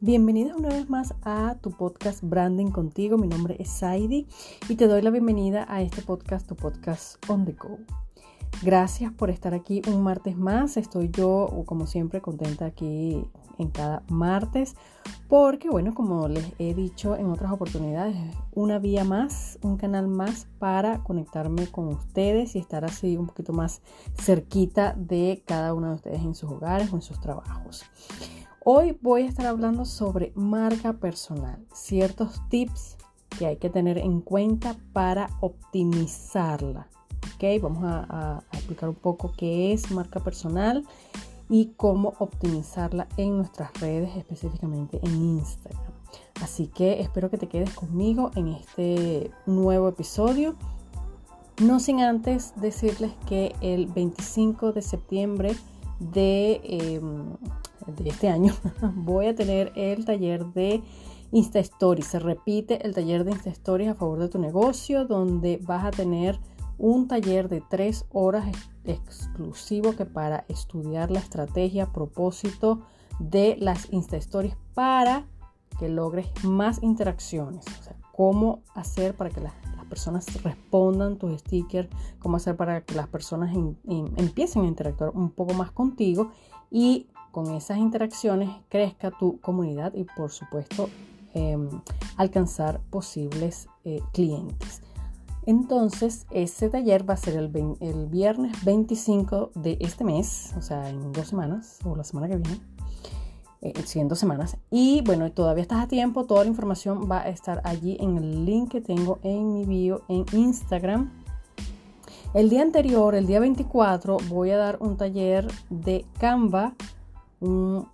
Bienvenida una vez más a tu podcast Branding contigo. Mi nombre es Saidi y te doy la bienvenida a este podcast, tu podcast On the Go. Gracias por estar aquí un martes más. Estoy yo, como siempre, contenta aquí en cada martes porque, bueno, como les he dicho en otras oportunidades, una vía más, un canal más para conectarme con ustedes y estar así un poquito más cerquita de cada uno de ustedes en sus hogares o en sus trabajos. Hoy voy a estar hablando sobre marca personal, ciertos tips que hay que tener en cuenta para optimizarla. ¿Ok? Vamos a, explicar un poco qué es marca personal y cómo optimizarla en nuestras redes, específicamente en Instagram. Así que espero que te quedes conmigo en este nuevo episodio. No sin antes decirles que el 25 de septiembre de em, de este año, voy a tener el taller de Insta Stories. Se repite el taller de Insta Stories a favor de tu negocio, donde vas a tener un taller de tres horas exclusivo que para estudiar la estrategia, propósito de las Insta Stories para que logres más interacciones. O sea, cómo hacer para que las, personas respondan tus stickers, cómo hacer para que las personas empiecen a interactuar un poco más contigo y con esas interacciones crezca tu comunidad y por supuesto em, alcanzar posibles eh, clientes. Entonces, ese taller va a ser el, viernes 25 de este mes, o sea, en dos semanas, o la semana que viene, eh, en dos semanas. Y bueno, todavía estás a tiempo, toda la información va a estar allí en el link que tengo en mi bio en Instagram. El día anterior, el día 24, voy a dar un taller de Canva un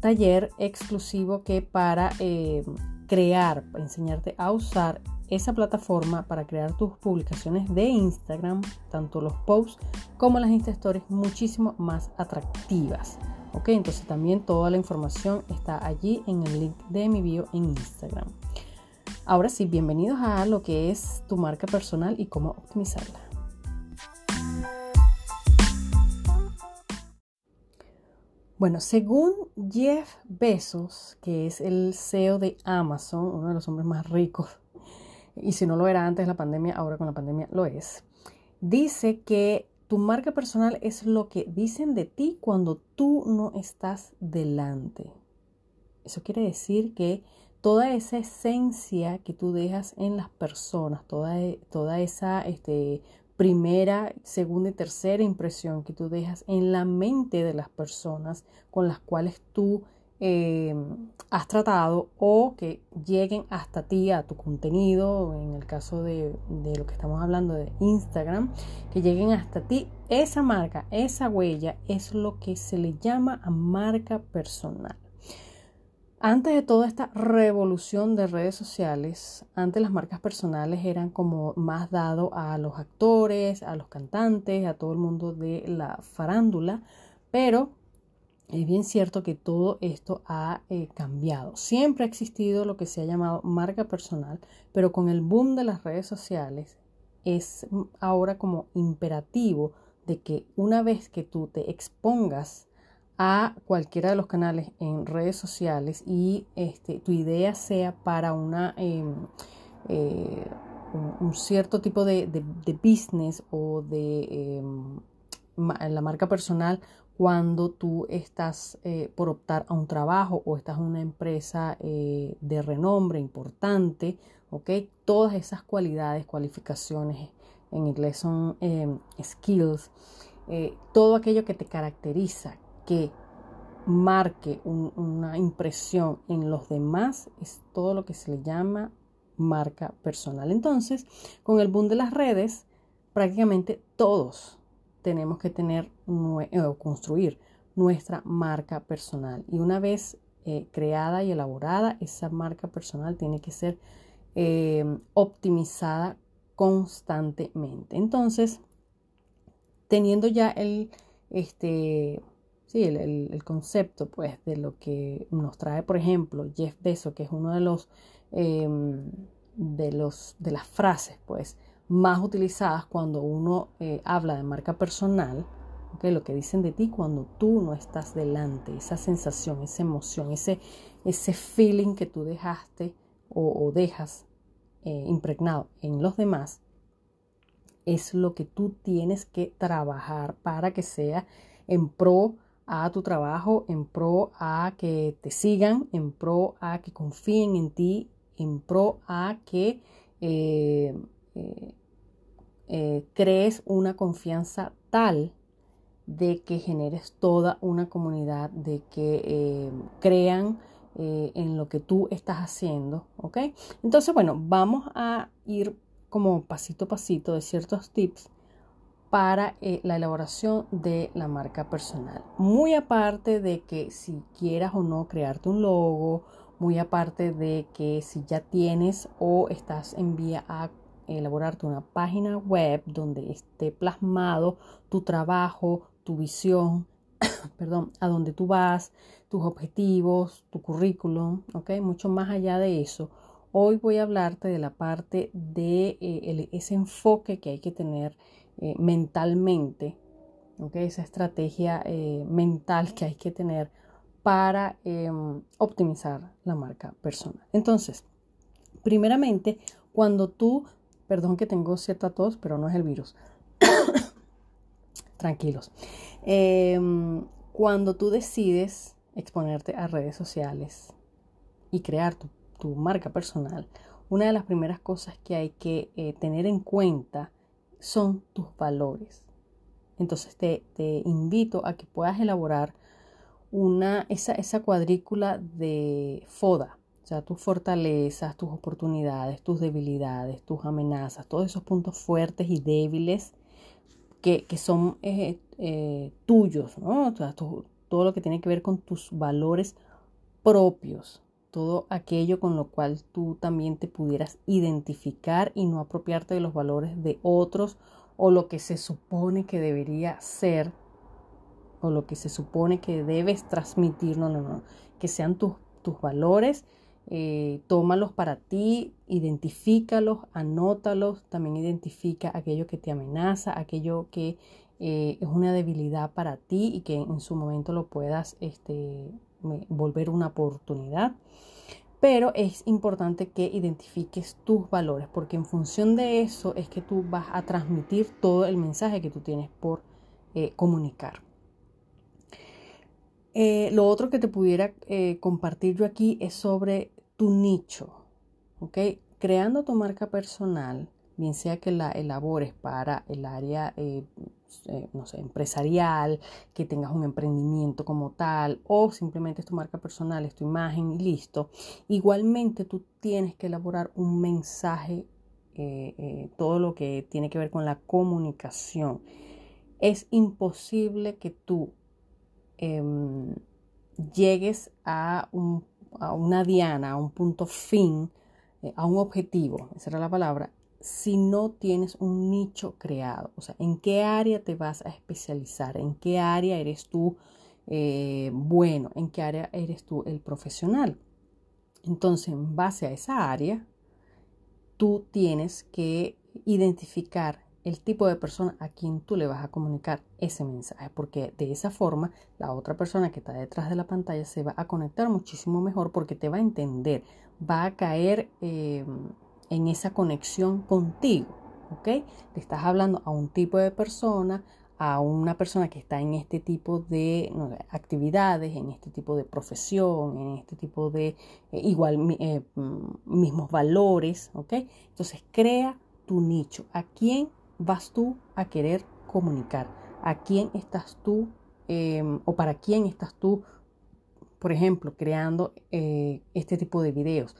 taller exclusivo que para eh, crear, enseñarte a usar esa plataforma para crear tus publicaciones de Instagram, tanto los posts como las Insta Stories, muchísimo más atractivas. Ok, entonces también toda la información está allí en el link de mi bio en Instagram. Ahora sí, bienvenidos a lo que es tu marca personal y cómo optimizarla. Bueno, según Jeff Bezos, que es el CEO de Amazon, uno de los hombres más ricos, y si no lo era antes de la pandemia, ahora con la pandemia lo es, dice que tu marca personal es lo que dicen de ti cuando tú no estás delante. Eso quiere decir que toda esa esencia que tú dejas en las personas, toda, toda esa este, primera, segunda y tercera impresión que tú dejas en la mente de las personas con las cuales tú eh, has tratado o que lleguen hasta ti, a tu contenido, en el caso de, de, lo que estamos hablando de Instagram, que lleguen hasta ti, esa marca, esa huella es lo que se le llama a marca personal. Antes de toda esta revolución de redes sociales, antes las marcas personales eran como más dado a los actores, a los cantantes, a todo el mundo de la farándula, pero es bien cierto que todo esto ha eh, cambiado. Siempre ha existido lo que se ha llamado marca personal, pero con el boom de las redes sociales es ahora como imperativo de que una vez que tú te expongas a cualquiera de los canales en redes sociales y este, tu idea sea para una, em, eh, un, cierto tipo de, business o de em, la marca personal cuando tú estás eh, por optar a un trabajo o estás en una empresa eh, de renombre importante, ¿ok? Todas esas cualidades, cualificaciones, en inglés son skills, todo aquello que te caracteriza, que marque una impresión en los demás es todo lo que se le llama marca personal. Entonces, con el boom de las redes, prácticamente todos tenemos que tener eh, o construir nuestra marca personal. Y una vez eh, creada y elaborada, esa marca personal tiene que ser eh, optimizada constantemente. Entonces, teniendo ya el, este, sí, el, concepto pues de lo que nos trae, por ejemplo, Jeff Bezos, que es uno de los, em, de los de las frases pues más utilizadas cuando uno eh, habla de marca personal, lo que dicen de ti cuando tú no estás delante, esa sensación, esa emoción, ese, ese feeling que tú dejaste o, dejas eh, impregnado en los demás, es lo que tú tienes que trabajar para que sea en pro a tu trabajo, en pro a que te sigan, en pro a que confíen en ti, en pro a que eh, eh, crees una confianza tal de que generes toda una comunidad, de que eh, crean eh, en lo que tú estás haciendo, ¿ok? Entonces, bueno, vamos a ir como pasito a pasito de ciertos tips para eh, la elaboración de la marca personal. Muy aparte de que si quieras o no crearte un logo, muy aparte de que si ya tienes o estás en vía a elaborarte una página web donde esté plasmado tu trabajo, tu visión, perdón, a dónde tú vas, tus objetivos, tu currículum, ¿ok? Mucho más allá de eso. Hoy voy a hablarte de la parte de eh, ese enfoque que hay que tener eh, mentalmente. Esa estrategia eh, mental que hay que tener para em, optimizar la marca personal. Entonces, primeramente, cuando tú, perdón que tengo cierta tos, pero no es el virus tranquilos. Em, cuando tú decides exponerte a redes sociales y crear tu, marca personal, una de las primeras cosas que hay que eh, tener en cuenta son tus valores. Entonces te, invito a que puedas elaborar una, esa, esa cuadrícula de FODA, o sea, tus fortalezas, tus oportunidades, tus debilidades, tus amenazas, todos esos puntos fuertes y débiles que, son eh, eh, tuyos, ¿no? todo, lo que tiene que ver con tus valores propios, todo aquello con lo cual tú también te pudieras identificar y no apropiarte de los valores de otros o lo que se supone que debería ser o lo que se supone que debes transmitir, no, no, no, que sean tus, tus valores eh, tómalos para ti, identifícalos, anótalos, también identifica aquello que te amenaza, aquello que eh, es una debilidad para ti y que en su momento lo puedas este, volver una oportunidad. Pero es importante que identifiques tus valores, porque en función de eso es que tú vas a transmitir todo el mensaje que tú tienes por eh, comunicar. lo otro que te pudiera compartir yo aquí es sobre tu nicho, ¿ok? Creando tu marca personal, bien sea que la elabores para el área, eh, eh, no sé, empresarial, que tengas un emprendimiento como tal, o simplemente es tu marca personal, es tu imagen y listo. Igualmente tú tienes que elaborar un mensaje, eh, todo lo que tiene que ver con la comunicación. Es imposible que tú em, llegues a un a una diana, a un punto fin, eh, a un objetivo, esa era la palabra, si no tienes un nicho creado. O sea, ¿en qué área te vas a especializar? ¿En qué área eres tú eh, bueno? ¿En qué área eres tú el profesional? Entonces, en base a esa área, tú tienes que identificar el tipo de persona a quien tú le vas a comunicar ese mensaje, porque de esa forma la otra persona que está detrás de la pantalla se va a conectar muchísimo mejor porque te va a entender, va a caer em, en esa conexión contigo, ¿ok? Te estás hablando a un tipo de persona, a una persona que está en este tipo de actividades, en este tipo de profesión, en este tipo de eh, igual eh, mm, mismos valores, ¿ok? Entonces crea tu nicho, a quién vas tú a querer comunicar? ¿A quién estás tú em, o para quién estás tú, por ejemplo, creando eh, este tipo de videos?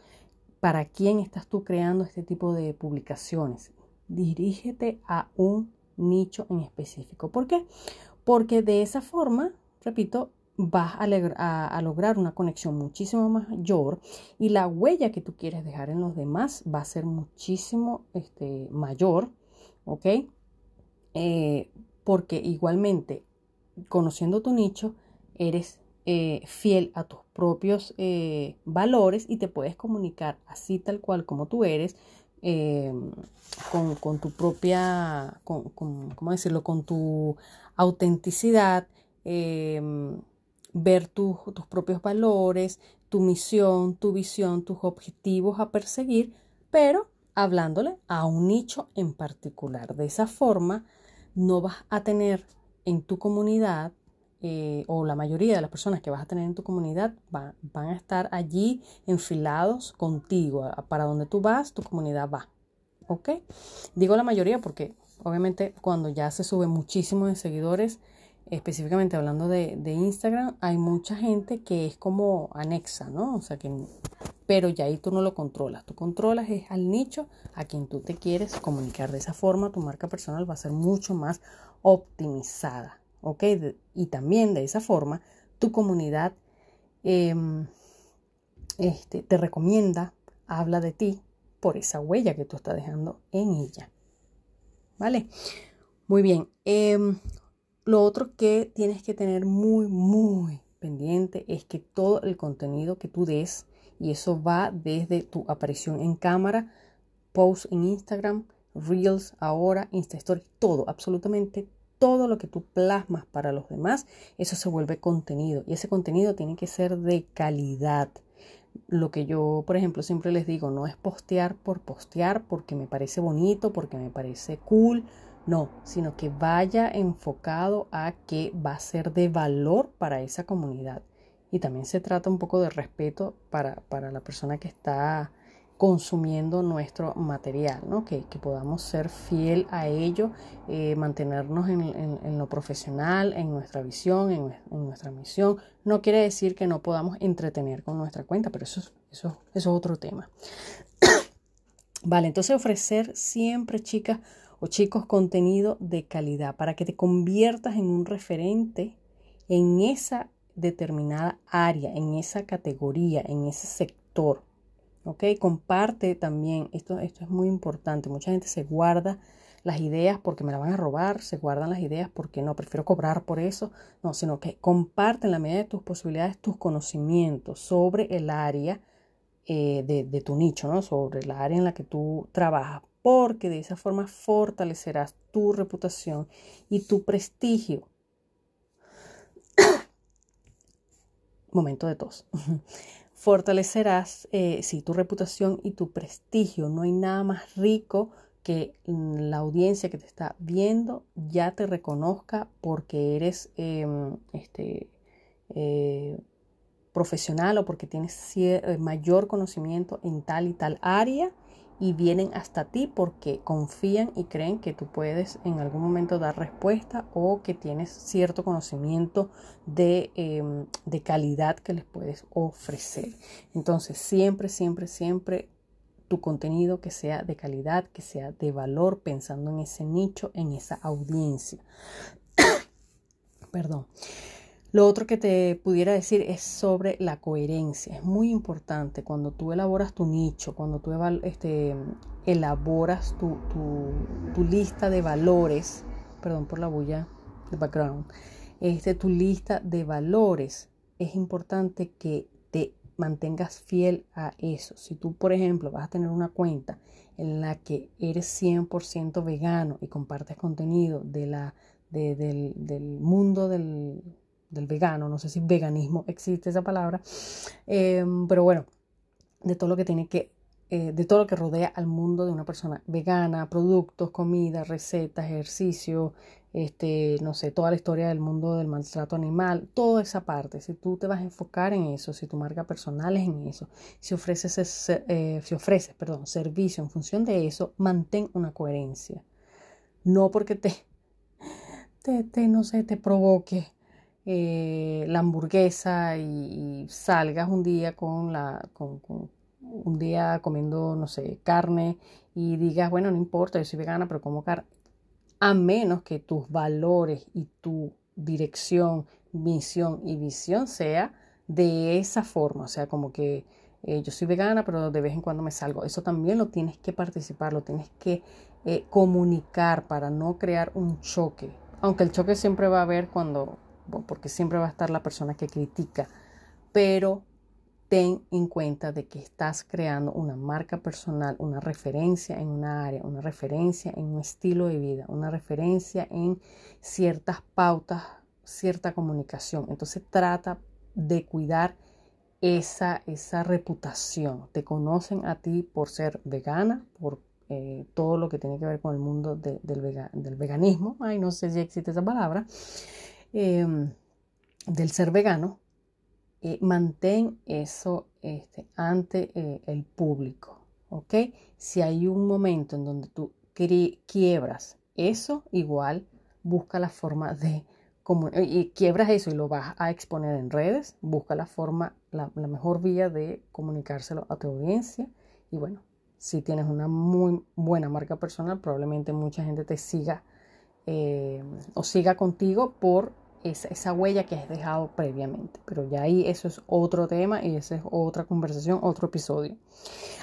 ¿Para quién estás tú creando este tipo de publicaciones? Dirígete a un nicho en específico. ¿Por qué? Porque de esa forma, repito, vas a, lograr una conexión muchísimo mayor y la huella que tú quieres dejar en los demás va a ser muchísimo este, mayor ¿ok? Eh, porque igualmente, conociendo tu nicho, eres eh, fiel a tus propios eh, valores y te puedes comunicar así tal cual como tú eres, em, con, tu propia, con, ¿cómo decirlo? Con tu autenticidad, ver tus propios valores, tu misión, tu visión, tus objetivos a perseguir, pero hablándole a un nicho en particular. De esa forma, no vas a tener en tu comunidad eh, o la mayoría de las personas que vas a tener en tu comunidad van a estar allí enfilados contigo. Para donde tú vas, tu comunidad va. ¿Ok? Digo la mayoría porque obviamente cuando ya se sube muchísimo de seguidores, específicamente hablando de, de, Instagram, hay mucha gente que es como anexa, ¿no? O sea que, pero ya ahí tú no lo controlas. Tú controlas es al nicho a quien tú te quieres comunicar. De esa forma, tu marca personal va a ser mucho más optimizada. ¿Ok? y también de esa forma tu comunidad em, este, te recomienda, habla de ti por esa huella que tú estás dejando en ella. ¿Vale? Muy bien. Em, lo otro que tienes que tener muy, muy pendiente es que todo el contenido que tú des, y eso va desde tu aparición en cámara, post en Instagram, Reels ahora, Insta Story, todo, absolutamente todo lo que tú plasmas para los demás, eso se vuelve contenido y ese contenido tiene que ser de calidad. Lo que yo, por ejemplo, siempre les digo, no es postear por postear porque me parece bonito, porque me parece cool, no, sino que vaya enfocado a que va a ser de valor para esa comunidad. Y también se trata un poco de respeto para, para la persona que está consumiendo nuestro material, ¿no? que, podamos ser fiel a ello, eh, mantenernos en, lo profesional, en nuestra visión, en, nuestra misión. No quiere decir que no podamos entretener con nuestra cuenta, pero eso, eso, eso es otro tema. vale, entonces ofrecer siempre, chicas o chicos, contenido de calidad para que te conviertas en un referente en esa determinada área, en esa categoría, en ese sector. ¿Ok? Comparte también, esto, esto es muy importante, mucha gente se guarda las ideas porque me la van a robar, se guardan las ideas porque no, prefiero cobrar por eso, no, sino que comparte en la medida de tus posibilidades tus conocimientos sobre el área eh, de, de, tu nicho, ¿no? Sobre el área en la que tú trabajas, porque de esa forma fortalecerás tu reputación y tu prestigio. Momento de tos. fortalecerás eh, tu reputación y tu prestigio. No hay nada más rico que la audiencia que te está viendo ya te reconozca porque eres em, este, eh, profesional o porque tienes eh, mayor conocimiento en tal y tal área y vienen hasta ti porque confían y creen que tú puedes en algún momento dar respuesta o que tienes cierto conocimiento de, em, de calidad que les puedes ofrecer. Entonces, siempre, siempre, siempre tu contenido que sea de calidad, que sea de valor, pensando en ese nicho, en esa audiencia. Perdón. Lo otro que te pudiera decir es sobre la coherencia. Es muy importante cuando tú elaboras tu nicho, cuando tú este, elaboras tu, tu, lista de valores, perdón por la bulla de background, este, tu lista de valores, es importante que te mantengas fiel a eso. Si tú, por ejemplo, vas a tener una cuenta en la que eres 100% vegano y compartes contenido de la, del, del mundo del del vegano, no sé si veganismo existe esa palabra, em, pero bueno, de todo lo que tiene que, eh, de todo lo que rodea al mundo de una persona vegana, productos, comida, recetas, ejercicio, este, no sé, toda la historia del mundo del maltrato animal, toda esa parte, si tú te vas a enfocar en eso, si tu marca personal es en eso, si ofreces, eh, si ofreces perdón, servicio en función de eso, mantén una coherencia. No porque te, te, te no sé, te provoque eh, la hamburguesa y, salgas un día con la con, un día comiendo no sé carne y digas bueno no importa yo soy vegana pero como carne a menos que tus valores y tu dirección misión y visión sea de esa forma o sea como que eh, yo soy vegana pero de vez en cuando me salgo eso también lo tienes que participar lo tienes que eh, comunicar para no crear un choque. Aunque el choque siempre va a haber cuando porque siempre va a estar la persona que critica, pero ten en cuenta de que estás creando una marca personal, una referencia en una área, una referencia en un estilo de vida, una referencia en ciertas pautas, cierta comunicación. Entonces trata de cuidar esa, esa reputación. Te conocen a ti por ser vegana, por eh, todo lo que tiene que ver con el mundo del, del, veganismo. Ay, no sé si existe esa palabra. Em, del ser vegano eh, mantén eso este, ante eh, el público, ¿ok? Si hay un momento en donde tú quiebras eso, igual busca la forma de y quiebras eso y lo vas a exponer en redes, busca la forma, la, mejor vía de comunicárselo a tu audiencia. Y bueno, si tienes una muy buena marca personal, probablemente mucha gente te siga eh, o siga contigo por esa, huella que has dejado previamente. Pero ya ahí eso es otro tema y esa es otra conversación, otro episodio.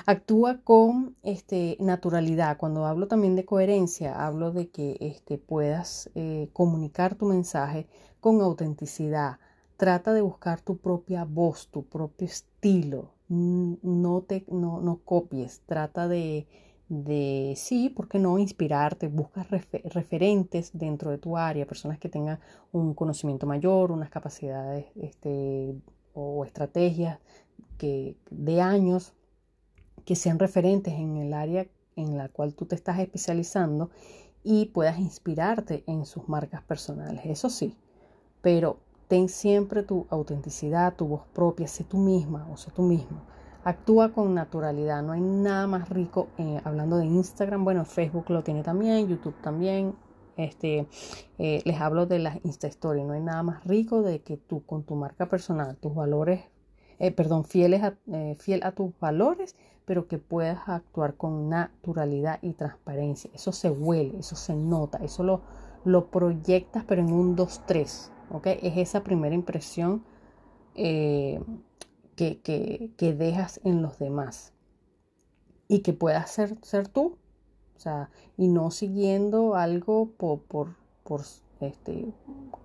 Actúa con este, naturalidad. Cuando hablo también de coherencia, hablo de que este, puedas eh, comunicar tu mensaje con autenticidad. Trata de buscar tu propia voz, tu propio estilo. No, te, no, no copies. Trata de de sí, ¿por qué no inspirarte? Buscas referentes dentro de tu área, personas que tengan un conocimiento mayor, unas capacidades este, o estrategias que, de años que sean referentes en el área en la cual tú te estás especializando y puedas inspirarte en sus marcas personales. Eso sí, pero ten siempre tu autenticidad, tu voz propia, sé tú misma o sé tú mismo actúa con naturalidad. No hay nada más rico eh, hablando de Instagram. Bueno, Facebook lo tiene también, YouTube también. Este, eh, les hablo de las Insta Stories. No hay nada más rico de que tú con tu marca personal, tus valores, eh, perdón, fieles a, fiel a tus valores, pero que puedas actuar con naturalidad y transparencia. Eso se huele, eso se nota, eso lo, lo proyectas, pero en un 2-3. ¿ok? Es esa primera impresión que, dejas en los demás y que puedas ser, ser tú, o sea, y no siguiendo algo por, por, por este,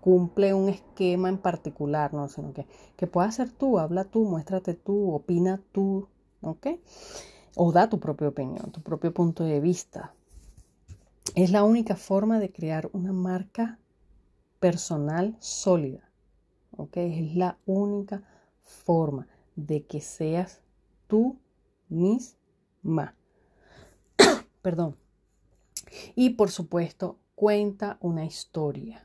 cumple un esquema en particular, ¿no? sino que, que puedas ser tú, habla tú, muéstrate tú, opina tú, ¿ok? O da tu propia opinión, tu propio punto de vista. Es la única forma de crear una marca personal sólida, ¿ok? Es la única forma de que seas tú misma. Perdón. Y por supuesto, cuenta una historia.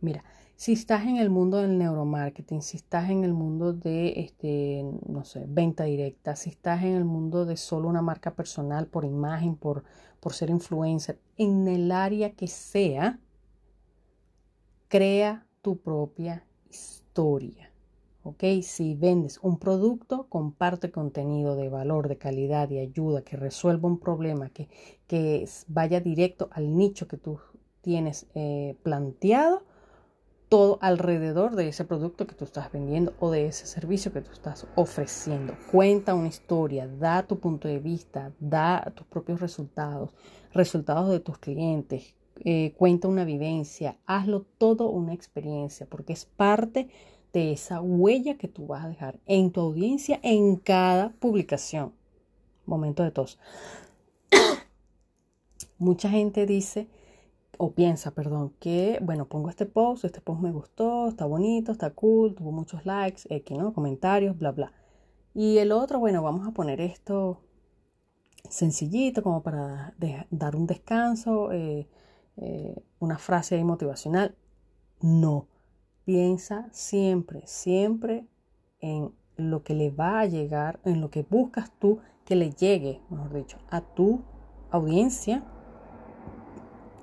Mira, si estás en el mundo del neuromarketing, si estás en el mundo de, este, no sé, venta directa, si estás en el mundo de solo una marca personal por imagen, por, por ser influencer, en el área que sea, crea tu propia historia. ¿Ok? Si vendes un producto, comparte contenido de valor, de calidad, y ayuda, que resuelva un problema, que, que vaya directo al nicho que tú tienes eh, planteado, todo alrededor de ese producto que tú estás vendiendo o de ese servicio que tú estás ofreciendo. Cuenta una historia, da tu punto de vista, da tus propios resultados, resultados de tus clientes, eh, cuenta una vivencia, hazlo todo una experiencia, porque es parte de esa huella que tú vas a dejar en tu audiencia en cada publicación. Momento de tos. Mucha gente dice o piensa, perdón, que bueno, pongo este post, este post me gustó, está bonito, está cool, tuvo muchos likes, X, ¿no? Comentarios, bla, bla. Y el otro, bueno, vamos a poner esto sencillito como para dar un descanso, eh, eh, una frase motivacional. No, Piensa siempre, siempre en lo que le va a llegar, en lo que buscas tú que le llegue, mejor dicho, a tu audiencia.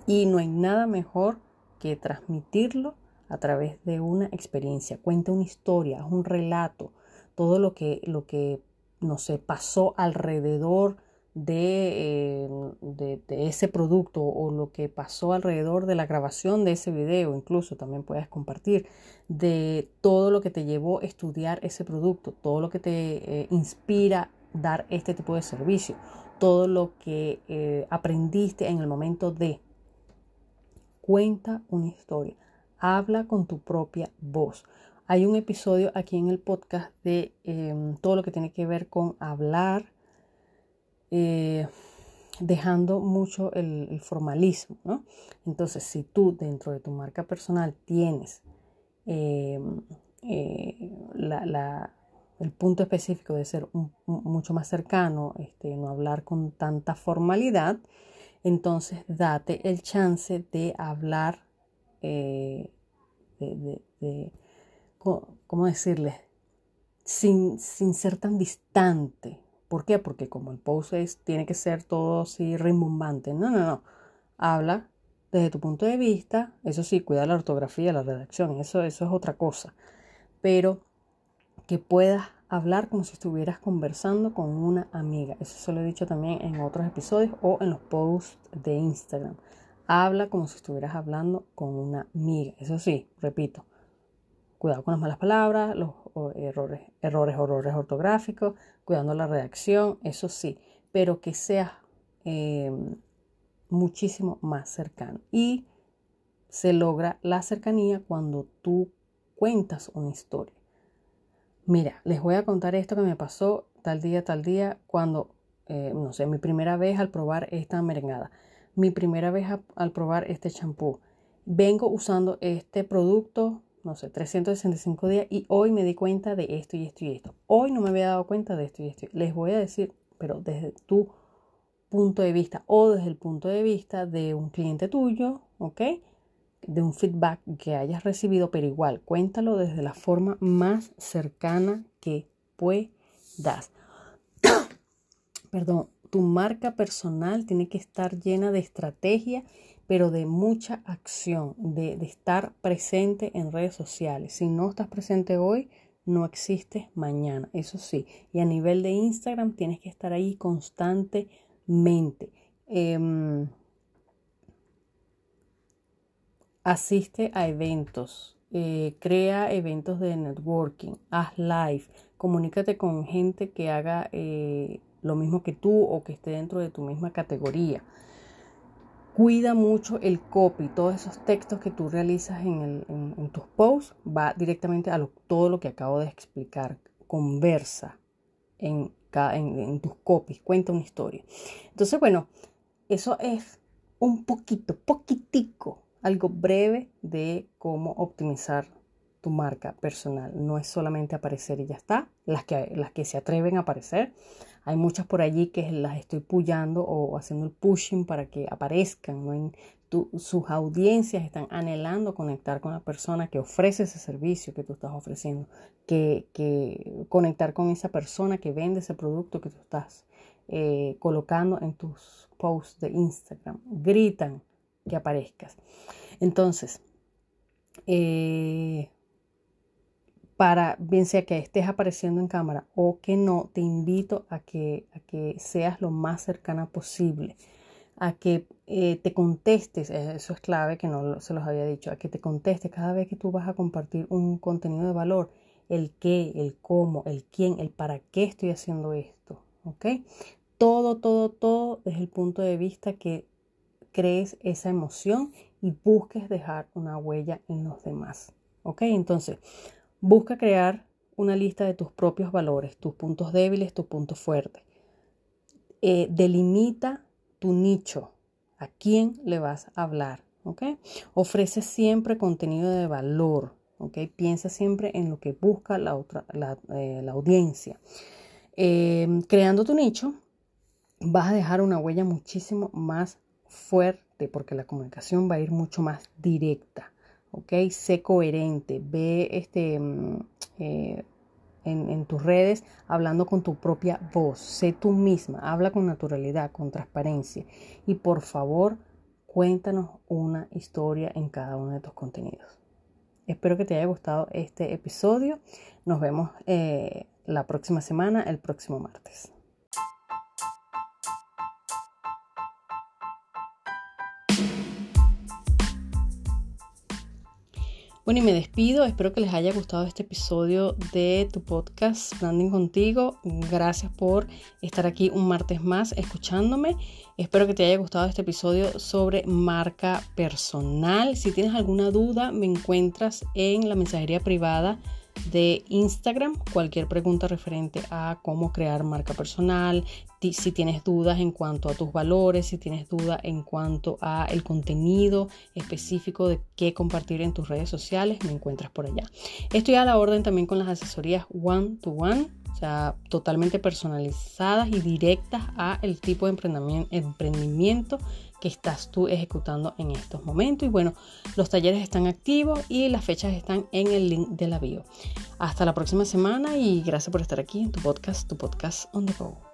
Y no hay nada mejor que transmitirlo a través de una experiencia. Cuenta una historia, un relato, todo lo que, lo que no pasó alrededor eh, de, ese producto o lo que pasó alrededor de la grabación de ese video, incluso también puedes compartir de todo lo que te llevó a estudiar ese producto, todo lo que te eh, inspira dar este tipo de servicio, todo lo que eh, aprendiste en el momento de. Cuenta una historia, habla con tu propia voz. Hay un episodio aquí en el podcast de em, todo lo que tiene que ver con hablar, eh, dejando mucho el, formalismo, ¿no? Entonces, si tú dentro de tu marca personal tienes em, eh, el punto específico de ser mucho más cercano, este, no hablar con tanta formalidad, entonces date el chance de hablar, eh, de, ¿cómo decirles? Sin, sin, ser tan distante. ¿Por qué? Porque como el post tiene que ser todo así rimbombante. No, no, no. Habla desde tu punto de vista. Eso sí, cuida la ortografía, la redacción. Eso, eso es otra cosa. Pero que puedas hablar como si estuvieras conversando con una amiga. Eso se lo he dicho también en otros episodios o en los posts de Instagram. Habla como si estuvieras hablando con una amiga. Eso sí, repito, cuidado con las malas palabras, los errores, errores, horrores ortográficos, cuidando la redacción, eso sí, pero que seas em, muchísimo más cercano. Y se logra la cercanía cuando tú cuentas una historia. Mira, les voy a contar esto que me pasó tal día, tal día, cuando, eh, no sé, mi primera vez al probar esta merengada, mi primera vez al probar este champú. Vengo usando este producto, no sé, 365 días y hoy me di cuenta de esto y esto y esto. Hoy no me había dado cuenta de esto y esto. Les voy a decir, pero desde tu punto de vista o desde el punto de vista de un cliente tuyo, ¿ok? de un feedback que hayas recibido, pero igual cuéntalo desde la forma más cercana que puedas. Perdón, tu marca personal tiene que estar llena de estrategia, pero de mucha acción, de, estar presente en redes sociales. Si no estás presente hoy, no existes mañana, eso sí. Y a nivel de Instagram tienes que estar ahí constantemente. Eh, Asiste a eventos, eh, crea eventos de networking, haz live, comunícate con gente que haga eh, lo mismo que tú o que esté dentro de tu misma categoría. Cuida mucho el copy, todos esos textos que tú realizas en, tus posts, va directamente a todo lo que acabo de explicar. Conversa en, en tus copies, cuenta una historia. Entonces, bueno, eso es un poquito, poquitico algo breve de cómo optimizar tu marca personal. No es solamente aparecer y ya está. Las que, las que se atreven a aparecer. Hay muchas por allí que las estoy puyando o haciendo el pushing para que aparezcan. sus audiencias están anhelando conectar con la persona que ofrece ese servicio que tú estás ofreciendo. Que, que conectar con esa persona que vende ese producto que tú estás eh, colocando en tus posts de Instagram. Gritan que aparezcas. Entonces, eh, para bien sea que estés apareciendo en cámara o que no, te invito a que, a que seas lo más cercana posible, a que eh, te contestes, eh, eso es clave que no se los había dicho, a que te contestes cada vez que tú vas a compartir un contenido de valor, el qué, el cómo, el quién, el para qué estoy haciendo esto, ¿ok? Todo, todo, todo desde el punto de vista que crees esa emoción y busques dejar una huella en los demás. ¿Ok? Entonces, busca crear una lista de tus propios valores, tus puntos débiles, tus puntos fuertes. Eh, delimita tu nicho, a quién le vas a hablar. Ofrece siempre contenido de valor. ¿Ok? Piensa siempre en lo que busca la, otra, la, eh, audiencia. Eh, creando tu nicho, vas a dejar una huella muchísimo más fuerte porque la comunicación va a ir mucho más directa, ¿ok? Sé coherente, ve este, mm, eh, en, tus redes hablando con tu propia voz, sé tú misma, habla con naturalidad, con transparencia y por favor cuéntanos una historia en cada uno de tus contenidos. Espero que te haya gustado este episodio. Nos vemos eh, la próxima semana, el próximo martes. Bueno, y me despido. Espero que les haya gustado este episodio de tu podcast Branding contigo. Gracias por estar aquí un martes más escuchándome. Espero que te haya gustado este episodio sobre marca personal. Si tienes alguna duda, me encuentras en la mensajería privada de Instagram. Cualquier pregunta referente a cómo crear marca personal, si tienes dudas en cuanto a tus valores, si tienes dudas en cuanto a el contenido específico de qué compartir en tus redes sociales, me encuentras por allá. Estoy a la orden también con las asesorías one to one, o sea, totalmente personalizadas y directas a el tipo de emprendimiento que estás tú ejecutando en estos momentos. Y bueno, los talleres están activos y las fechas están en el link de la bio. Hasta la próxima semana y gracias por estar aquí en tu podcast, tu podcast on the go.